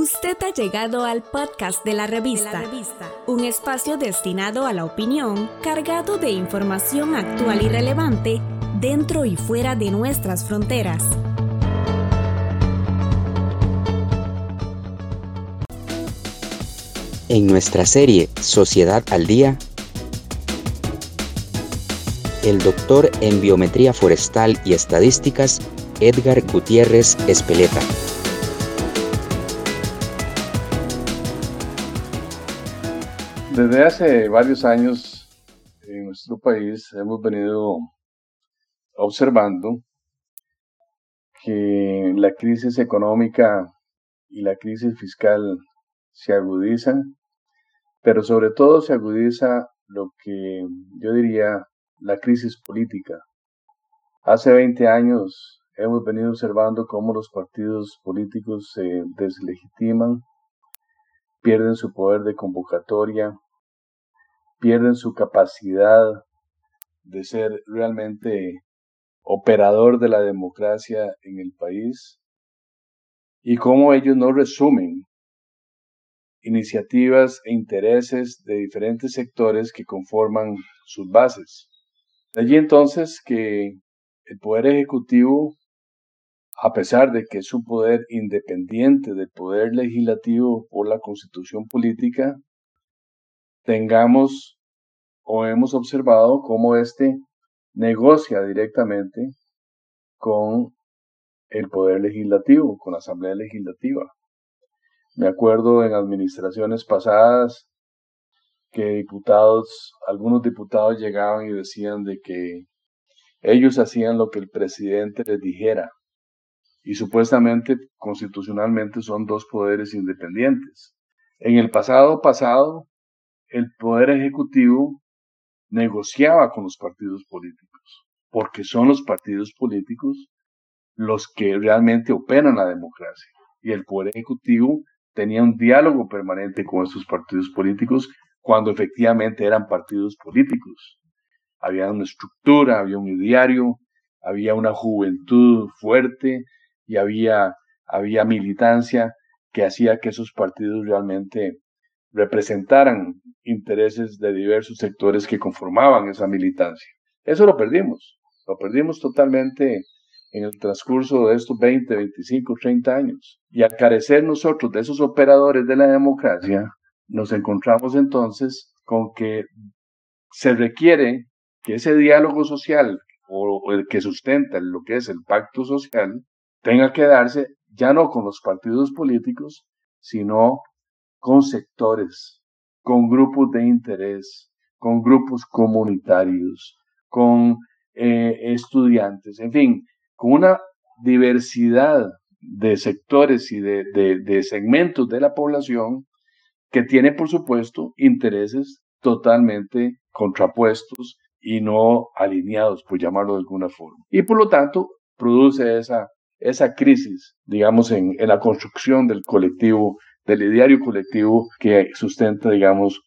Usted ha llegado al podcast de la revista, un espacio destinado a la opinión, cargado de información actual y relevante dentro y fuera de nuestras fronteras. En nuestra serie Sociedad al Día, el doctor en biometría forestal y estadísticas Edgar Gutiérrez Espeleta. Desde hace varios años en nuestro país hemos venido observando que la crisis económica y la crisis fiscal se agudizan, pero sobre todo se agudiza lo que yo diría la crisis política. Hace 20 años hemos venido observando cómo los partidos políticos se deslegitiman, pierden su poder de convocatoria, pierden su capacidad de ser realmente operador de la democracia en el país y cómo ellos no resumen iniciativas e intereses de diferentes sectores que conforman sus bases. De allí entonces que el Poder Ejecutivo, a pesar de que es un poder independiente del Poder Legislativo por la Constitución Política, tengamos o hemos observado cómo éste negocia directamente con el Poder Legislativo, con la Asamblea Legislativa. Me acuerdo en administraciones pasadas que diputados, algunos diputados llegaban y decían de que ellos hacían lo que el presidente les dijera y supuestamente constitucionalmente son dos poderes independientes. En el pasado pasado el Poder Ejecutivo negociaba con los partidos políticos, porque son los partidos políticos los que realmente operan la democracia. Y el Poder Ejecutivo tenía un diálogo permanente con esos partidos políticos cuando efectivamente eran partidos políticos. Había una estructura, había un ideario, había una juventud fuerte y había, había militancia que hacía que esos partidos realmente representaran intereses de diversos sectores que conformaban esa militancia. Eso lo perdimos, lo perdimos totalmente en el transcurso de estos 20, 25, 30 años. Y al carecer nosotros de esos operadores de la democracia, nos encontramos entonces con que se requiere que ese diálogo social o, el que sustenta lo que es el pacto social tenga que darse ya no con los partidos políticos, sino con sectores, con grupos de interés, con grupos comunitarios, con eh, estudiantes, en fin, con una diversidad de sectores y de, de segmentos de la población que tiene, por supuesto, intereses totalmente contrapuestos y no alineados, por llamarlo de alguna forma. Y por lo tanto, produce esa, esa crisis, digamos, en, en la construcción del colectivo del ideario colectivo que sustenta, digamos,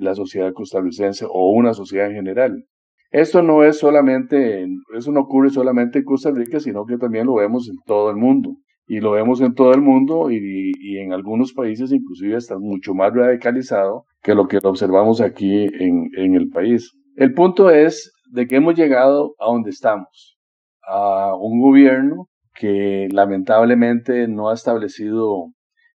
la sociedad costarricense o una sociedad en general. Esto no es solamente, eso no ocurre solamente en Costa Rica, sino que también lo vemos en todo el mundo. Y lo vemos en todo el mundo y, en algunos países inclusive está mucho más radicalizado que lo que observamos aquí en el país. El punto es de que hemos llegado a donde estamos, a un gobierno que lamentablemente no ha establecido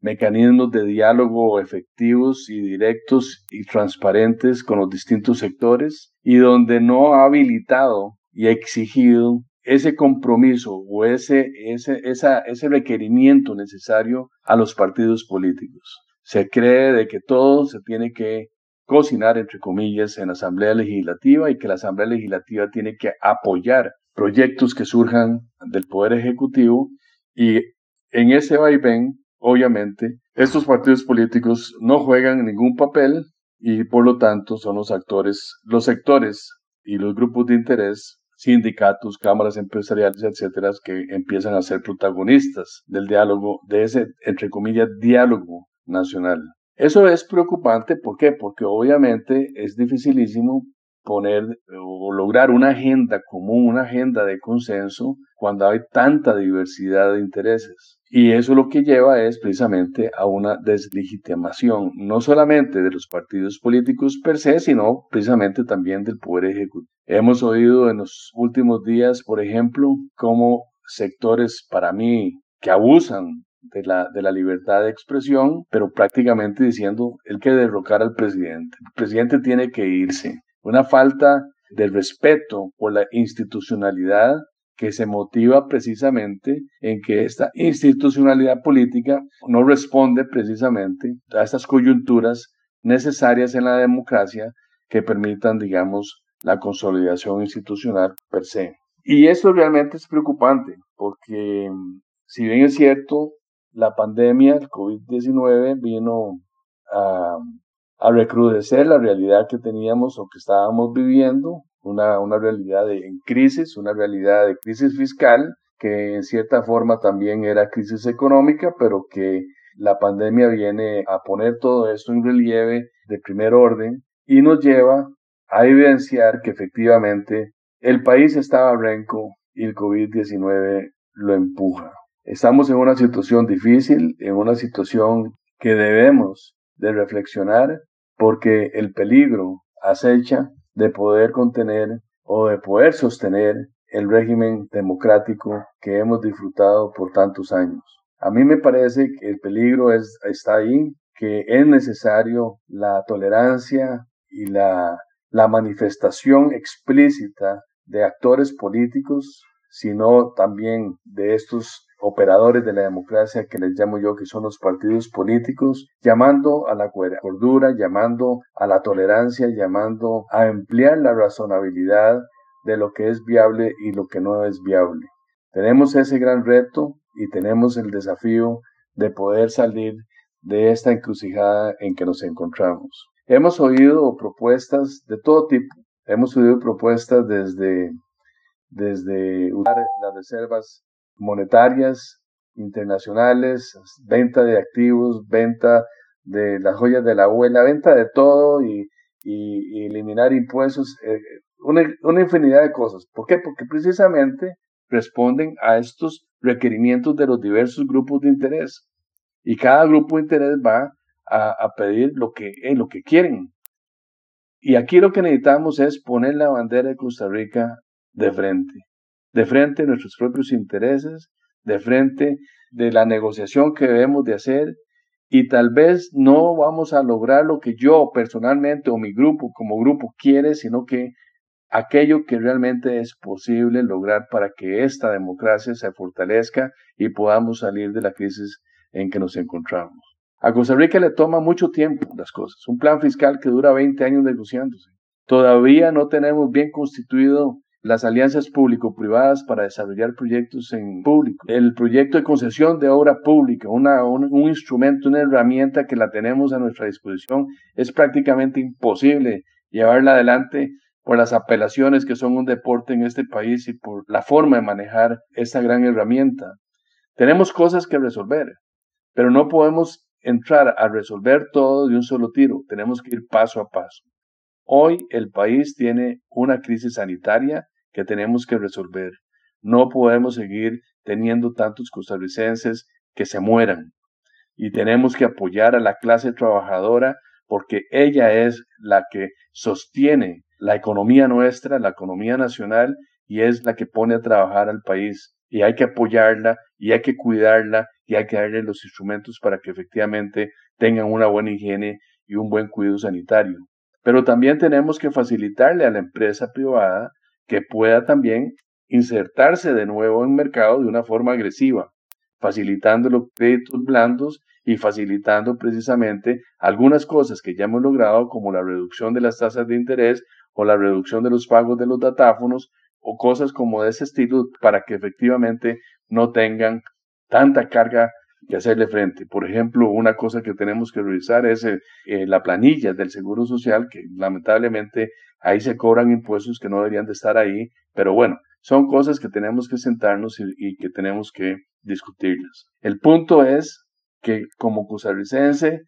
mecanismos de diálogo efectivos y directos y transparentes con los distintos sectores y donde no ha habilitado y exigido ese compromiso o ese, ese, esa, ese requerimiento necesario a los partidos políticos. Se cree de que todo se tiene que cocinar, entre comillas, en la Asamblea Legislativa y que la Asamblea Legislativa tiene que apoyar proyectos que surjan del Poder Ejecutivo y en ese vaivén obviamente, estos partidos políticos no juegan ningún papel y por lo tanto son los actores, los sectores y los grupos de interés, sindicatos, cámaras empresariales, etcétera, que empiezan a ser protagonistas del diálogo, de ese, entre comillas, diálogo nacional. Eso es preocupante, ¿por qué? Porque obviamente es dificilísimo poner o lograr una agenda común, una agenda de consenso, cuando hay tanta diversidad de intereses. Y eso lo que lleva es precisamente a una deslegitimación, no solamente de los partidos políticos per se, sino precisamente también del Poder Ejecutivo. Hemos oído en los últimos días, por ejemplo, cómo sectores para mí que abusan de la, de la libertad de expresión, pero prácticamente diciendo el que derrocar al presidente. El presidente tiene que irse. Una falta de respeto por la institucionalidad que se motiva precisamente en que esta institucionalidad política no responde precisamente a estas coyunturas necesarias en la democracia que permitan, digamos, la consolidación institucional per se. Y esto realmente es preocupante porque si bien es cierto, la pandemia, el COVID-19, vino a, recrudecer la realidad que teníamos o que estábamos viviendo, una, una realidad de, en crisis, una realidad de crisis fiscal, que en cierta forma también era crisis económica, pero que la pandemia viene a poner todo esto en relieve de primer orden y nos lleva a evidenciar que efectivamente el país estaba renco y el COVID-19 lo empuja. Estamos en una situación difícil, en una situación que debemos de reflexionar porque el peligro acecha de poder contener o de poder sostener el régimen democrático que hemos disfrutado por tantos años. A mí me parece que el peligro es, está ahí, que es necesario la tolerancia y la, la manifestación explícita de actores políticos, sino también de estos operadores de la democracia que les llamo yo, que son los partidos políticos, llamando a la cordura, llamando a la tolerancia, llamando a ampliar la razonabilidad de lo que es viable y lo que no es viable. Tenemos ese gran reto y tenemos el desafío de poder salir de esta encrucijada en que nos encontramos. Hemos oído propuestas de todo tipo. Hemos oído propuestas desde, desde usar las reservas monetarias internacionales, venta de activos, venta de las joyas de la abuela, venta de todo y, eliminar impuestos, eh, una, infinidad de cosas. ¿Por qué? Porque precisamente responden a estos requerimientos de los diversos grupos de interés. Y cada grupo de interés va a, pedir lo que, eh, lo que quieren. Y aquí lo que necesitamos es poner la bandera de Costa Rica de frente de frente a nuestros propios intereses, de frente de la negociación que debemos de hacer y tal vez no vamos a lograr lo que yo personalmente o mi grupo como grupo quiere, sino que aquello que realmente es posible lograr para que esta democracia se fortalezca y podamos salir de la crisis en que nos encontramos. A Costa Rica le toma mucho tiempo las cosas. Un plan fiscal que dura 20 años negociándose. Todavía no tenemos bien constituido las alianzas público-privadas para desarrollar proyectos en público, el proyecto de concesión de obra pública, un, un, instrumento, una herramienta que la tenemos a nuestra disposición, es prácticamente imposible llevarla adelante por las apelaciones que son un deporte en este país y por la forma de manejar esta gran herramienta. Tenemos cosas que resolver, pero no podemos entrar a resolver todo de un solo tiro, tenemos que ir paso a paso. Hoy el país tiene una crisis sanitaria que tenemos que resolver. No podemos seguir teniendo tantos costarricenses que se mueran. Y tenemos que apoyar a la clase trabajadora porque ella es la que sostiene la economía nuestra, la economía nacional, y es la que pone a trabajar al país. Y hay que apoyarla, y hay que cuidarla, y hay que darle los instrumentos para que efectivamente tengan una buena higiene y un buen cuidado sanitario. Pero también tenemos que facilitarle a la empresa privada que pueda también insertarse de nuevo en el mercado de una forma agresiva, facilitando los créditos blandos y facilitando precisamente algunas cosas que ya hemos logrado, como la reducción de las tasas de interés o la reducción de los pagos de los datáfonos o cosas como de ese estilo para que efectivamente no tengan tanta carga que hacerle frente. Por ejemplo, una cosa que tenemos que revisar es eh, eh, la planilla del Seguro Social, que lamentablemente ahí se cobran impuestos que no deberían de estar ahí, pero bueno, son cosas que tenemos que sentarnos y, que tenemos que discutirlas. El punto es que como costarricense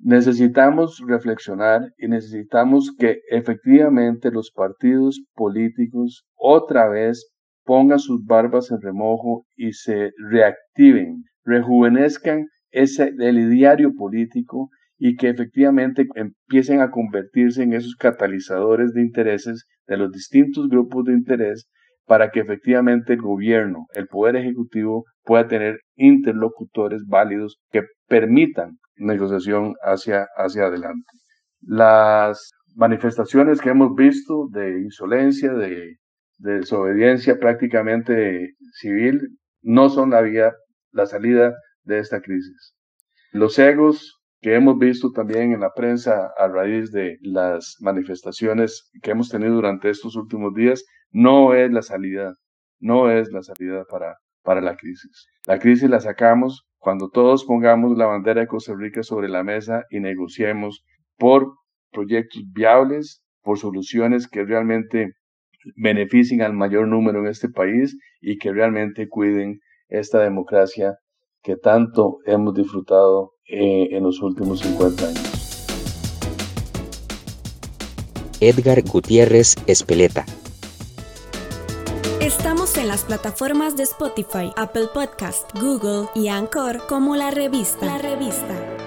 Necesitamos reflexionar y necesitamos que efectivamente los partidos políticos otra vez pongan sus barbas en remojo y se reactiven, rejuvenezcan ese el diario político y que efectivamente empiecen a convertirse en esos catalizadores de intereses de los distintos grupos de interés para que efectivamente el gobierno, el poder ejecutivo pueda tener interlocutores válidos que permitan negociación hacia, hacia adelante. Las manifestaciones que hemos visto de insolencia, de, desobediencia prácticamente civil, no son la vía, la salida de esta crisis. Los egos que hemos visto también en la prensa a raíz de las manifestaciones que hemos tenido durante estos últimos días, no es la salida, no es la salida para, para la crisis. La crisis la sacamos cuando todos pongamos la bandera de Costa Rica sobre la mesa y negociemos por proyectos viables, por soluciones que realmente beneficien al mayor número en este país y que realmente cuiden esta democracia que tanto hemos disfrutado eh, en los últimos 50 años. Edgar Gutiérrez Espeleta Estamos en las plataformas de Spotify, Apple Podcast, Google y Anchor como la revista. La revista.